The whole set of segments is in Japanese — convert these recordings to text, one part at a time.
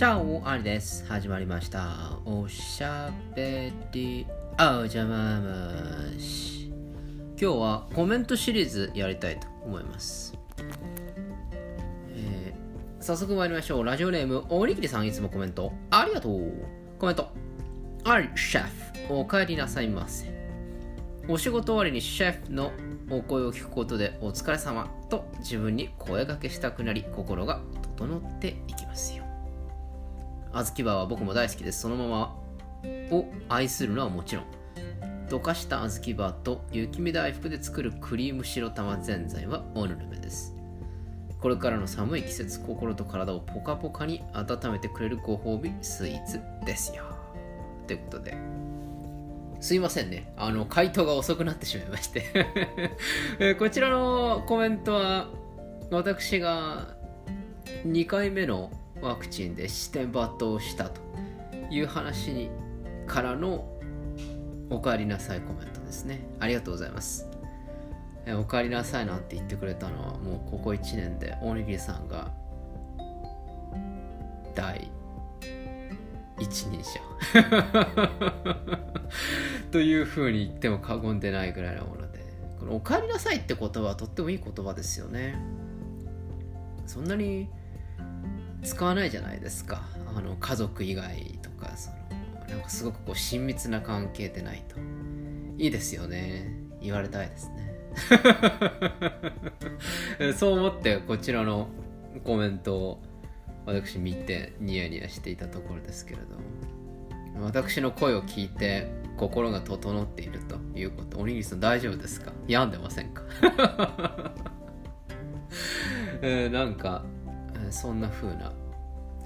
チャオありです。始まりました。おしゃべりあじゃままし。今日はコメントシリーズやりたいと思います。えー早速参りましょう。ラジオネーム、おにぎりさんいつもコメントありがとう。コメント。あり、シェフ、お帰りなさいませ。お仕事終わりにシェフのお声を聞くことでお疲れ様と自分に声掛けしたくなり心が整っていきますよ。小豆バーは僕も大好きです。そのままを愛するのはもちろん、溶かした小豆バーと雪見大福で作るクリーム白玉ぜんざいはおぬるめです。これからの寒い季節、心と体をポカポカに温めてくれるご褒美スイーツですよ。ということで、すいませんね。あの、回答が遅くなってしまいまして こちらのコメントは、私が2回目のワクチンで視点抜刀したという話にからのお帰りなさいコメントですね。ありがとうございます。えーお帰りなさいなんて言ってくれたのはもうここ1年で大にぎりさんが第一人者 というふうに言っても過言でないぐらいのものでこの「お帰りなさい」って言葉はとってもいい言葉ですよねそんなに使わないじゃないですか。あの家族以外とかそのなんかすごくこう親密な関係でないと。いいですよね。言われたいですね。そう思ってこちらのコメントを私見てニヤニヤしていたところですけれども。私の声を聞いて心が整っているということ。おにぎりさん大丈夫ですか？病んでませんか、えーなんかそんな風な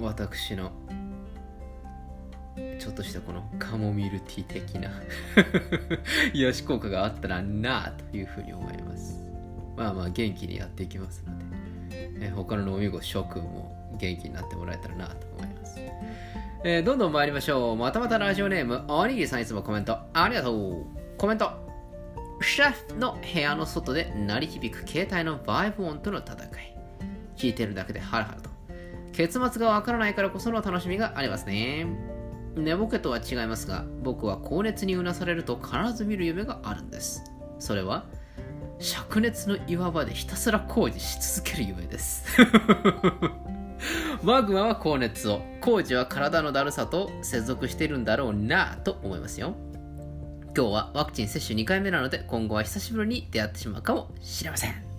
私のちょっとしたこのカモミールティー的な 癒し効果があったらなあというふうに思います。まあまあ元気にやっていきますのでえー他の飲み子諸君も元気になってもらえたらなと思います、えーどんどん参りましょう。またまたラジオネームおにぎりさんいつもコメントありがとう。コメント。シェフの部屋の外で鳴り響く携帯のバイブ音との戦い。聞いてるだけでハラハラと。結末がわからないからこその楽しみがありますね。寝ぼけとは違いますが僕は高熱にうなされると必ず見る夢があるんです。それは灼熱の岩場でひたすら工事し続ける夢です。マグマは高熱を工事は体のだるさと接続してるんだろうなと思いますよ。今日はワクチン接種2回目なので今後は久しぶりに出会ってしまうかもしれません、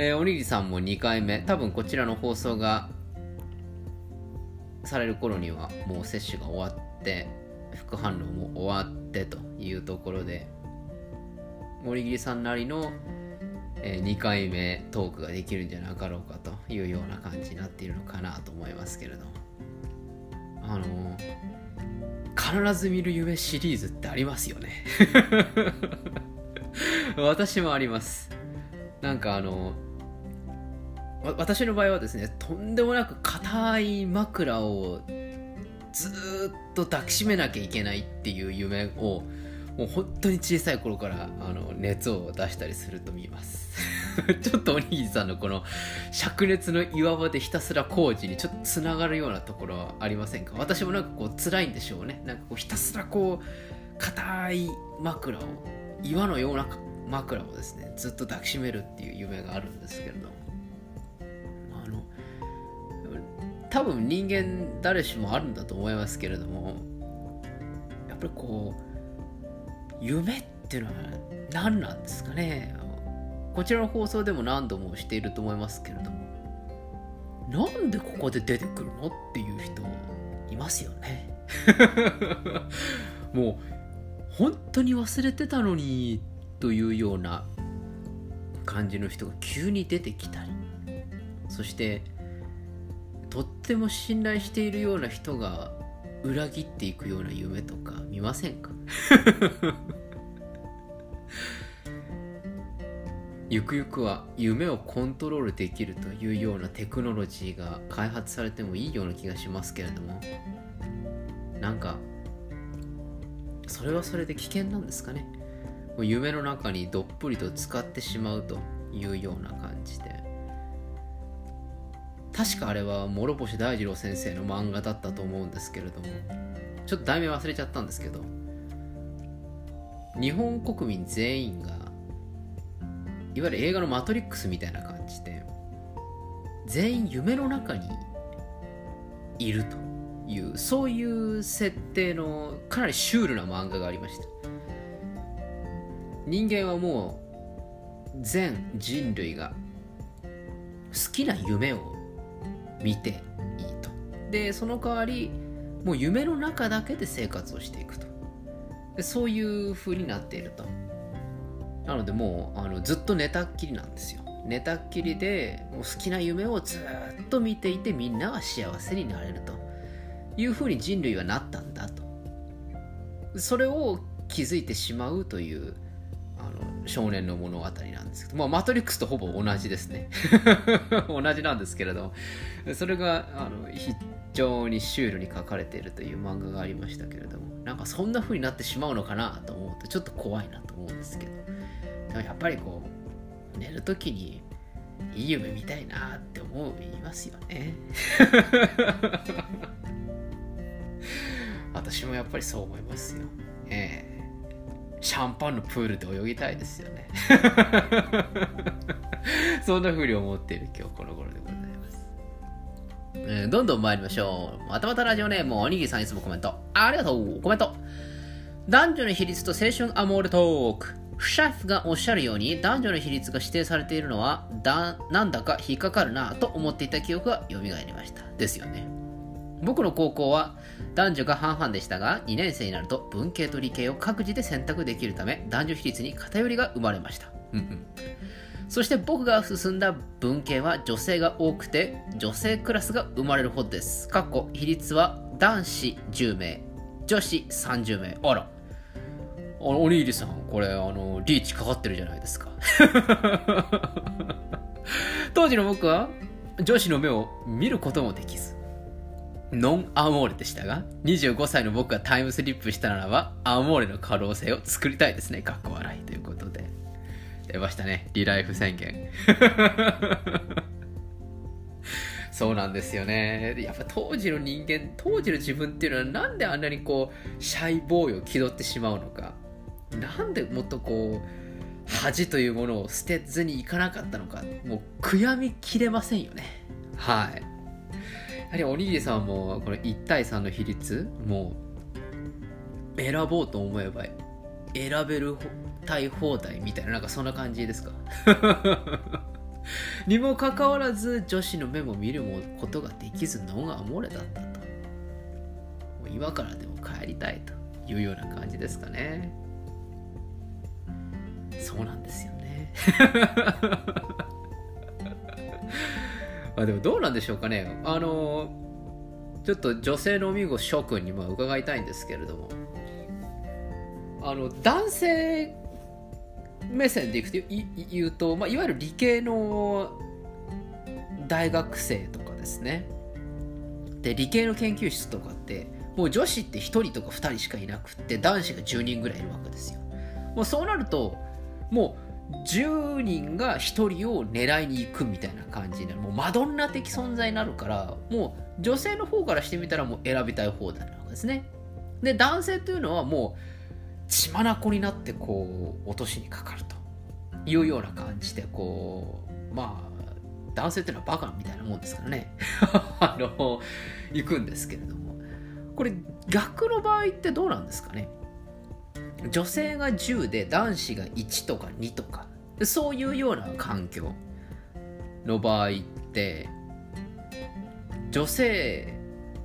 えーおにぎりさんも2回目。多分こちらの放送がされる頃にはもう接種が終わって副反応も終わってというところでおにぎりさんなりの、え2回目トークができるんじゃなかろうかというような感じになっているのかなと思いますけれどあの必ず見る夢シリーズってありますよね。私もあります。なんかあの私の場合はですねとんでもなく硬い枕をずっと抱きしめなきゃいけないっていう夢をもう本当に小さい頃からあの熱を出したりすると見ます。ちょっとおにぎりさんのこの灼熱の岩場でひたすら工事にちょっとつながるようなところはありませんか？私もなんかこう辛いんでしょうね。なんかこうひたすらこう硬い枕を岩のような枕をですねずっと抱きしめるっていう夢があるんですけれども。多分人間誰しもあるんだと思いますけれどもやっぱりこう夢っていうのは何なんですかね。こちらの放送でも何度もしていると思いますけれどもなんでここで出てくるのっていう人いますよね。もう本当に忘れてたのにというような感じの人が急に出てきたりそしてとっても信頼しているような人が裏切っていくような夢とか見ませんか？ゆくゆくは夢をコントロールできるというようなテクノロジーが開発されてもいいような気がしますけれども。なんかそれはそれで危険なんですかね？もう夢の中にどっぷりと使ってしまうというような感じで確かあれは諸星大二郎先生の漫画だったと思うんですけれどもちょっと題名忘れちゃったんですけど日本国民全員がいわゆる映画の「マトリックス」みたいな感じで全員夢の中にいるというそういう設定のかなりシュールな漫画がありました。人間はもう全人類が好きな夢を見ていいと。でその代わりもう夢の中だけで生活をしていくと。でそういう風になっていると。なのでもうあのずっと寝たっきりなんですよ。寝たっきりでもう好きな夢をずっと見ていてみんなが幸せになれると。いう風に人類はなったんだと。それを気づいてしまうという少年の物語なんですけど、まあ、マトリックスとほぼ同じですね。同じなんですけれどそれがあの非常にシュールに書かれているという漫画がありましたけれどもなんかそんな風になってしまうのかなと思うとちょっと怖いなと思うんですけどでもやっぱりこう寝る時にいい夢見たいなって思いますよね。私もやっぱりそう思いますよ。ええ。シャンパンのプールで泳ぎたいですよね。そんな風に思っている今日この頃でございます、えーどんどん参りましょう。またまたラジオネームおにぎりさんいつもコメント。ありがとう。コメント。男女の比率と青春アモールトーク。シャフがおっしゃるように男女の比率が指定されているのはだなんだか引っかかるなと思っていた記憶が蘇りました。ですよね。僕の高校は男女が半々でしたが2年生になると文系と理系を各自で選択できるため男女比率に偏りが生まれました。そして僕が進んだ文系は女性が多くて女性クラスが生まれるほどです。かっこ比率は男子10名女子30名。あら。おにぎりさんこれあのリーチかかってるじゃないですか。当時の僕は女子の目を見ることもできずノンアモーレでしたが25歳の僕がタイムスリップしたならばアモーレの可能性を作りたいですね。かっこ笑い。ということで。出ましたね。リライフ宣言。そうなんですよね。やっぱ当時の人間当時の自分っていうのはなんであんなにこうシャイボーイを気取ってしまうのか。なんでもっとこう恥というものを捨てずにいかなかったのか。もう悔やみきれませんよね。はい。やはりおにぎりさんもこの1対3の比率もう選ぼうと思えば選べるたい放題みたいななんかそんな感じですか？にもかかわらず女子の目も見ることができず脳が漏れだったと。もう今からでも帰りたいと。いうような感じですかね。そうなんですよね。あでもどうなんでしょうかね。あのちょっと女性のお見事諸君にも伺いたいんですけれども。あの男性目線でいくと言うと、まあ、いわゆる理系の大学生とかですね。で理系の研究室とかってもう女子って1人とか2人しかいなくって男子が10人ぐらいいるわけですよ。もうそうなるともう10人が1人を狙いに行くみたいな感じになる。もうマドンナ的存在になるからもう女性の方からしてみたらもう選びたい放題なわけですね。で男性というのはもう血眼になってこう落としにかかると。いうような感じでこうまあ男性っていうのはバカみたいなもんですからね。あの行くんですけれども。これ逆の場合ってどうなんですかね？女性が10で男子が1とか2とかそういうような環境の場合って女性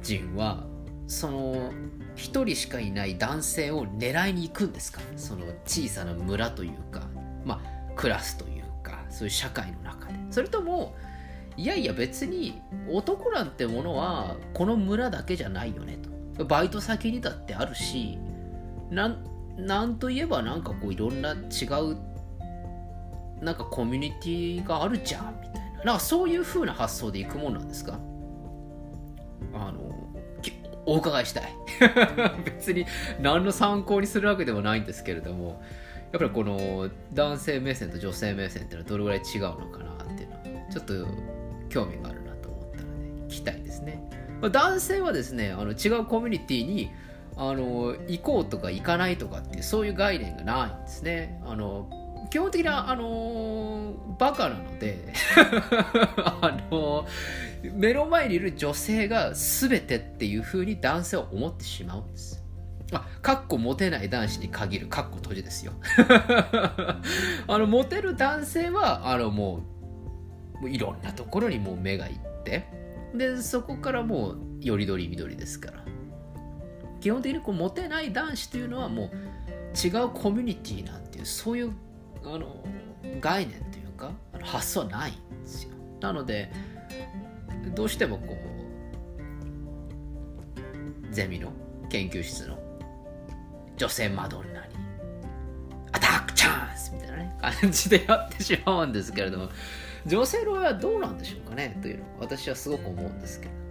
陣はその1人しかいない男性を狙いに行くんですか？その小さな村というかまあクラスというかそういう社会の中で。それともいやいや別に男なんてものはこの村だけじゃないよねと。バイト先にだってあるしなんなんといえばなんかこういろんな違うなんかコミュニティがあるじゃんみたいな。なんかそういう風な発想でいくもんなんですか？あのお伺いしたい。別に何の参考にするわけでもないんですけれどもやっぱりこの男性目線と女性目線っていうのはどれぐらい違うのかなっていうのはちょっと興味があるなと思ったの男性はですねあの違うコミュニティにあの行こうとか行かないとかっていうそういう概念がないんですねあの基本的なあのバカなので あの目の前にいる女性が全てっていうふうに男性は思ってしまうんですあ、かっこモテない男子に限る、かっこ閉じですよ。あの、モテる男性は、あの、もう、もういろんなところにもう目がいって、で、そこからもう、よりどりみどりですから。基本的にこうモテない男子というのはもう違うコミュニティなんていうそういうあの概念というか発想はないんですよなのでどうしてもこうゼミの研究室の女性マドンナにアタックチャンスみたいなね感じでやってしまうんですけれども女性の場合はどうなんでしょうかねというのを私はすごく思うんですけど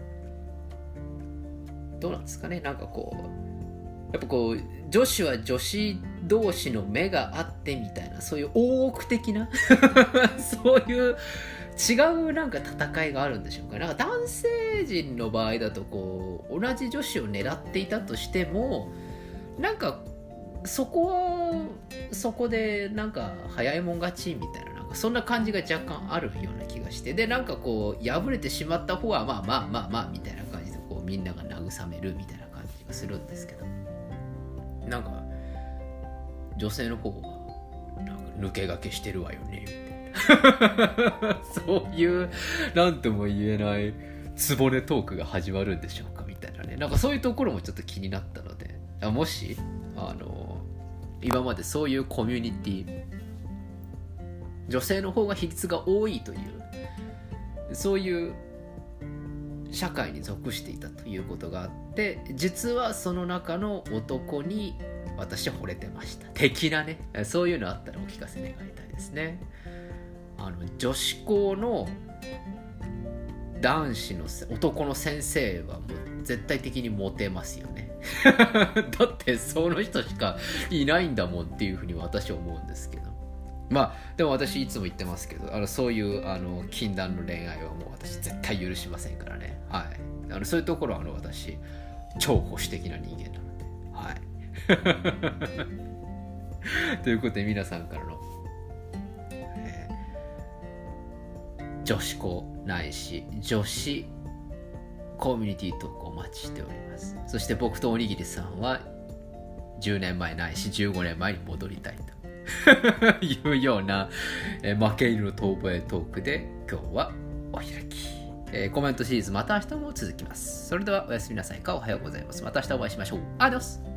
どうなんですかね？なんかこうやっぱこう女子は女子同士の目があってみたいなそういう大奥的な そういう違うなんか戦いがあるんでしょうか？なんか男性陣の場合だとこう同じ女子を狙っていたとしてもなんかそこはそこでなんか早いもん勝ちみたいななんかそんな感じが若干あるような気がしてでなんかこう敗れてしまった方はまあまあまあまあみたいな感じこうみんなが慰めるみたいな感じがするんですけど。なんか女性の方はなんか抜け駆けしてるわよねみたいな。そういう何とも言えないつぼねトークが始まるんでしょうかみたいなね。なんかそういうところもちょっと気になったので。もしあの今までそういうコミュニティ女性の方が比率が多いというそういう社会に属していたということがあって実はその中の男に私は惚れてました。的なねそういうのあったらお聞かせ願いたいですね。あの女子校の男子の男の先生はもう絶対的にモテますよね。だってその人しかいないんだもんっていうふうに私は思うんですけど。まあでも私いつも言ってますけどあのそういうあの禁断の恋愛はもう私絶対許しませんからね。はい。あのそういうところはあの私超保守的な人間なので。はい。ということで皆さんからの、えー、女子校ないし女子コミュニティトークお待ちしております。そして僕とおにぎりさんは10年前ないし15年前に戻りたいと。いうような、えー、負け犬の遠吠えトークで今日はお開き、えー、コメントシリーズまた明日も続きます。それではおやすみなさいかおはようございます。また明日お会いしましょう。アディオス。